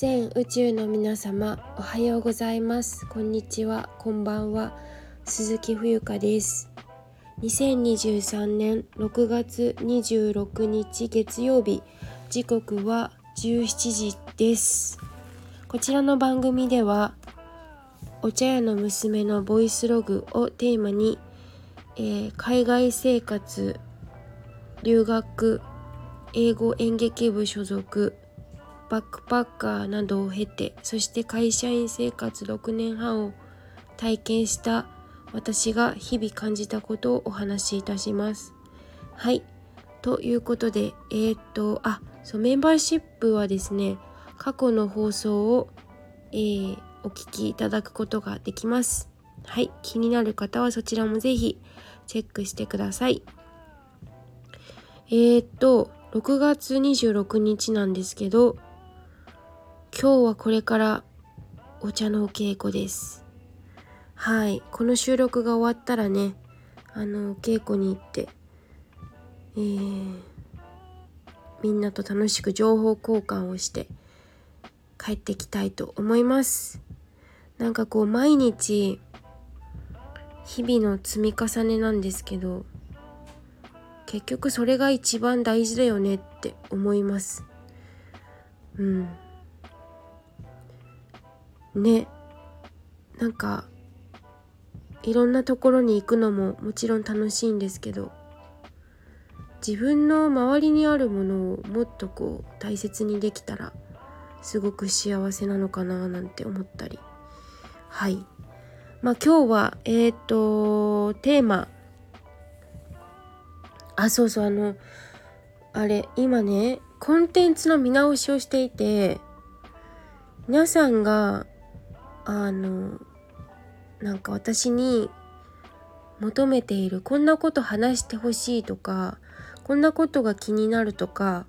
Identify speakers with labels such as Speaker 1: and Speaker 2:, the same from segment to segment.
Speaker 1: 全宇宙の皆様おはようございます。こんにちは。こんばんは。鈴木冬香です。2023年6月26日月曜日時刻は17時です。こちらの番組ではお茶屋の娘のボイスログをテーマに、えー、海外生活留学英語演劇部所属バックパッカーなどを経てそして会社員生活6年半を体験した私が日々感じたことをお話しいたします。はいということでえー、っとあそうメンバーシップはですね過去の放送を、えー、お聞きいただくことができます。はい、気になる方はそちらもぜひチェックしてください。えー、っと、6月26日なんですけど、今日はこれからお茶のお稽古です。はい、この収録が終わったらね、あの、お稽古に行って、えー、みんなと楽しく情報交換をして帰ってきたいと思います。なんかこう毎日日々の積み重ねなんですけど結局それが一番大事だよねって思いますうんねなんかいろんなところに行くのももちろん楽しいんですけど自分の周りにあるものをもっとこう大切にできたらすごく幸せなのかななんて思ったりはい。まあ今日は、えっ、と、テーマ。あ、そうそう、あの、あれ、今ね、コンテンツの見直しをしていて、皆さんが、あの、なんか私に求めている、こんなこと話してほしいとか、こんなことが気になるとか、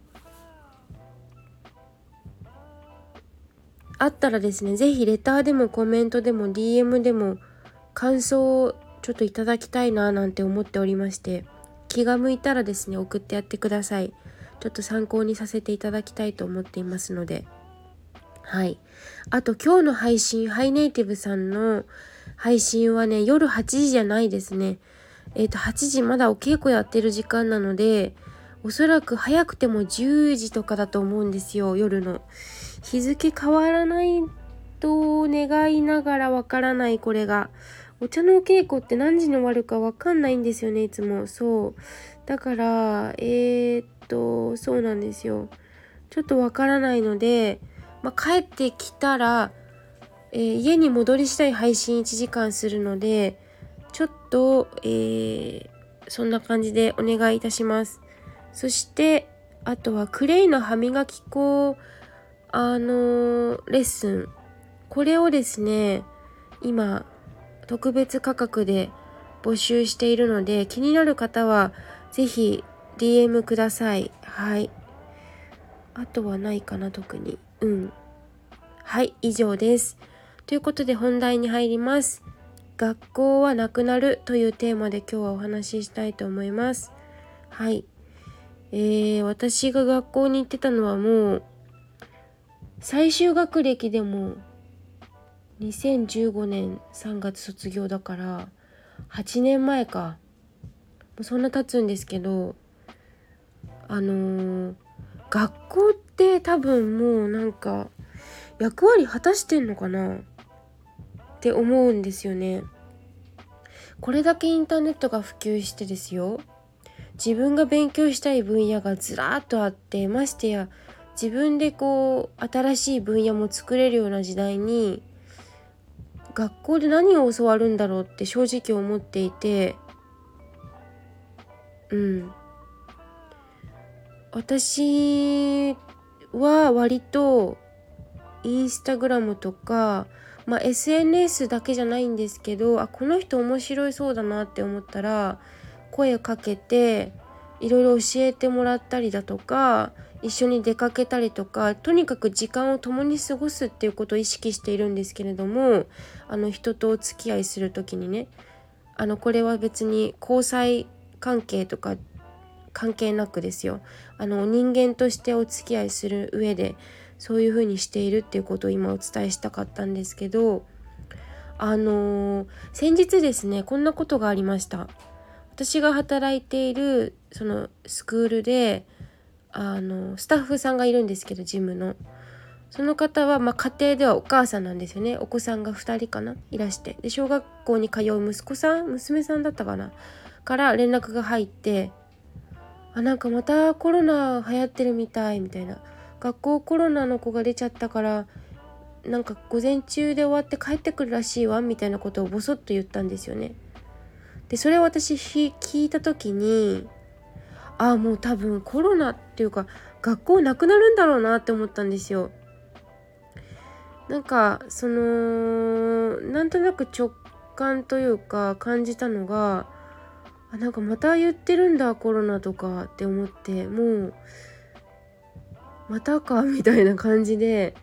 Speaker 1: あったらですね、是非レターでもコメントでも DM でも感想をちょっといただきたいななんて思っておりまして、気が向いたらですね、送ってやってください。ちょっと参考にさせていただきたいと思っていますので。はい。あと今日の配信、ハイネイティブさんの配信はね、夜8時じゃないですね。えっ、ー、と、8時まだお稽古やってる時間なので、おそらく早くても10時とかだと思うんですよ、夜の。日付変わらないと願いながらわからないこれが。お茶のお稽古って何時に終わるかわかんないんですよね、いつも。そう。だから、えー、っと、そうなんですよ。ちょっとわからないので、まあ、帰ってきたら、えー、家に戻りしたい配信1時間するので、ちょっと、えー、そんな感じでお願いいたします。そして、あとはクレイの歯磨き粉あのレッスン。これをですね今特別価格で募集しているので気になる方は是非 DM ください。はい。あとはないかな特に。うん。はい以上です。ということで本題に入ります。学校はなくなるというテーマで今日はお話ししたいと思います。はい。えー、私が学校に行ってたのはもう最終学歴でも2015年3月卒業だから8年前か。そんな経つんですけどあのー、学校って多分もうなんか役割果たしてんのかな？って思うんですよね。これだけインターネットが普及してですよ。自分が勉強したい分野がずらっとあってましてや自分でこう新しい分野も作れるような時代に学校で何を教わるんだろうって正直思っていて。うん。私は割とインスタグラムとか、まあ、SNS だけじゃないんですけどあこの人面白いそうだなって思ったら声をかけていろいろ教えてもらったりだとか一緒に出かけたりとかとにかく時間を共に過ごすっていうことを意識しているんですけれどもあの人とお付き合いする時にねあのこれは別に交際関係とか関係なくですよ。あの人間としてお付き合いする上でそういうふうにしているっていうことを今お伝えしたかったんですけどあのー、先日ですねこんなことがありました。私が働いているそのスクールであのスタッフさんがいるんですけどジムの。その方は、まあ、家庭ではお母さんなんですよね。お子さんが2人かないらして。で小学校に通う息子さん娘さんだったかなから連絡が入ってあなんかまたコロナ流行ってるみたいみたいな学校コロナの子が出ちゃったからなんか午前中で終わって帰ってくるらしいわみたいなことをボソッと言ったんですよね。でそれを私聞いた時にああもう多分コロナっていうか学校なくなるんだろうなって思ったんですよ。なんかそのなんとなく直感というか感じたのがあなんかまた言ってるんだコロナとかって思ってもうまたかみたいな感じで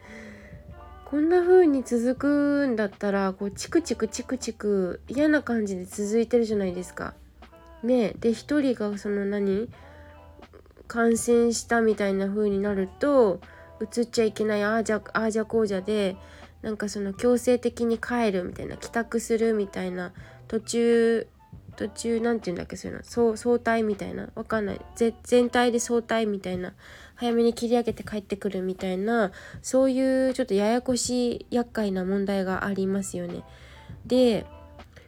Speaker 1: こんな風に続くんだったらこうチクチクチクチク嫌な感じで続いてるじゃないですか。ねで一人がその何感染したみたいな風になると移っちゃいけないああじゃああじゃこうじゃでなんかその強制的に帰るみたいな帰宅するみたいな途中途中何て言うんだっけそういうの相相対みたいな。わかんない。全体で相対みたいな。早めに切り上げて帰ってくるみたいな。そういうちょっとややこしい厄介な問題がありますよね。で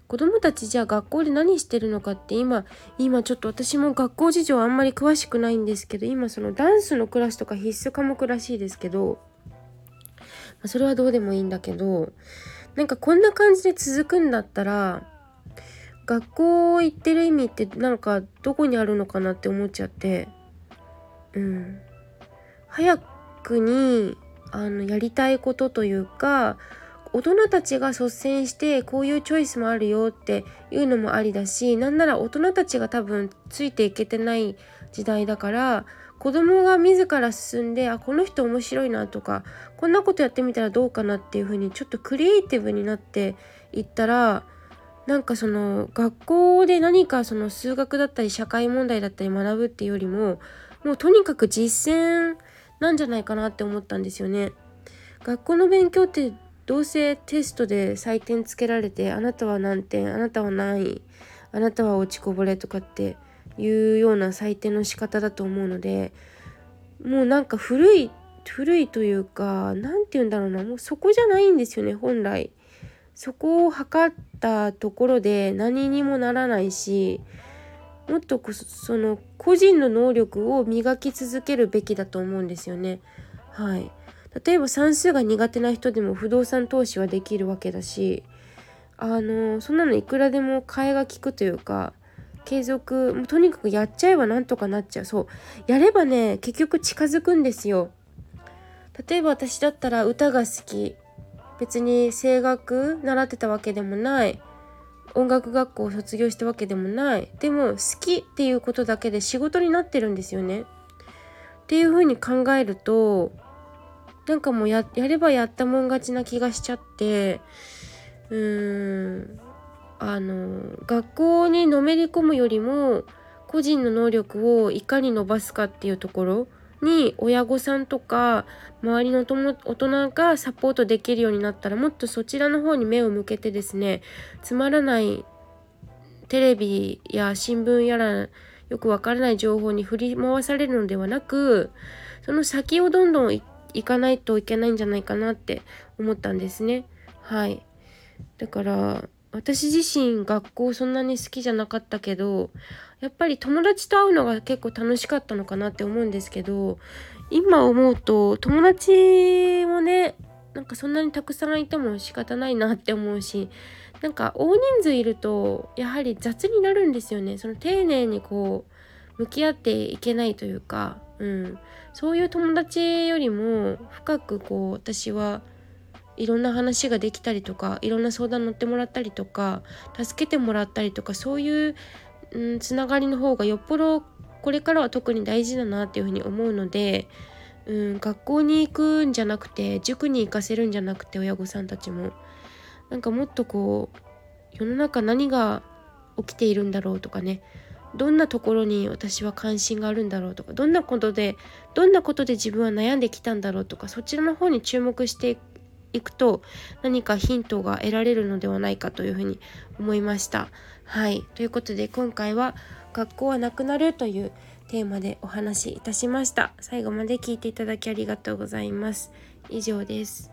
Speaker 1: 子供たちじゃあ学校で何してるのかって今今ちょっと私も学校事情あんまり詳しくないんですけど今そのダンスのクラスとか必須科目らしいですけど、まあ、それはどうでもいいんだけどなんかこんな感じで続くんだったら学校行ってる意味ってなんかどこにあるのかなって思っちゃって。うん。早くにあのやりたいことというか大人たちが率先してこういうチョイスもあるよっていうのもありだしなんなら大人たちが多分ついていけてない時代だから子供が自ら進んであこの人面白いなとかこんなことやってみたらどうかなっていう風にちょっとクリエイティブになっていったらなんかその学校で何かその数学だったり社会問題だったり学ぶっていうよりももうとにかく実践なんじゃないかなって思ったんですよね。学校の勉強ってどうせテストで採点つけられてあなたは何点あなたは何位あなたは落ちこぼれとかっていうような採点の仕方だと思うのでもうなんか古い古いというか何て言うんだろうなもうそこじゃないんですよね本来。そこを測ったところで何にもならないしもっとその個人の能力を磨き続けるべきだと思うんですよね。はい、例えば算数が苦手な人でも不動産投資はできるわけだしあのそんなのいくらでも替えが利くというか継続もうとにかくやっちゃえばなんとかなっちゃうそうやればね結局近づくんですよ。例えば私だったら歌が好き別に声楽習ってたわけでもない。音楽学校を卒業したわけでもない。でも好きっていうことだけで仕事になってるんですよね。っていうふうに考えるとなんかもうややればやったもん勝ちな気がしちゃってうーんあの学校にのめり込むよりも個人の能力をいかに伸ばすかっていうところ。に親御さんとか周りの大人がサポートできるようになったらもっとそちらの方に目を向けてですねつまらないテレビや新聞やらよくわからない情報に振り回されるのではなくその先をどんどん行かないといけないんじゃないかなって思ったんですね。はいだから私自身学校そんなに好きじゃなかったけどやっぱり友達と会うのが結構楽しかったのかなって思うんですけど今思うと友達もねなんかそんなにたくさんいても仕方ないなって思うしなんか大人数いるとやはり雑になるんですよね。その丁寧にこう向き合っていけないというか、うん、そういう友達よりも深くこう私はいろんな話ができたりとかいろんな相談乗ってもらったりとか助けてもらったりとかそういううん、つながりの方がよっぽどこれからは特に大事だなっていうふうに思うので、うん、学校に行くんじゃなくて塾に行かせるんじゃなくて親御さんたちも。なんかもっとこう世の中何が起きているんだろうとかね。どんなところに私は関心があるんだろうとかどんなことでどんなことで自分は悩んできたんだろうとかそちらの方に注目していくと何かヒントが得られるのではないかというふうに思いました。はいということで今回は「学校はなくなる」というテーマでお話しいたしました。最後まで聞いていただきありがとうございます。以上です。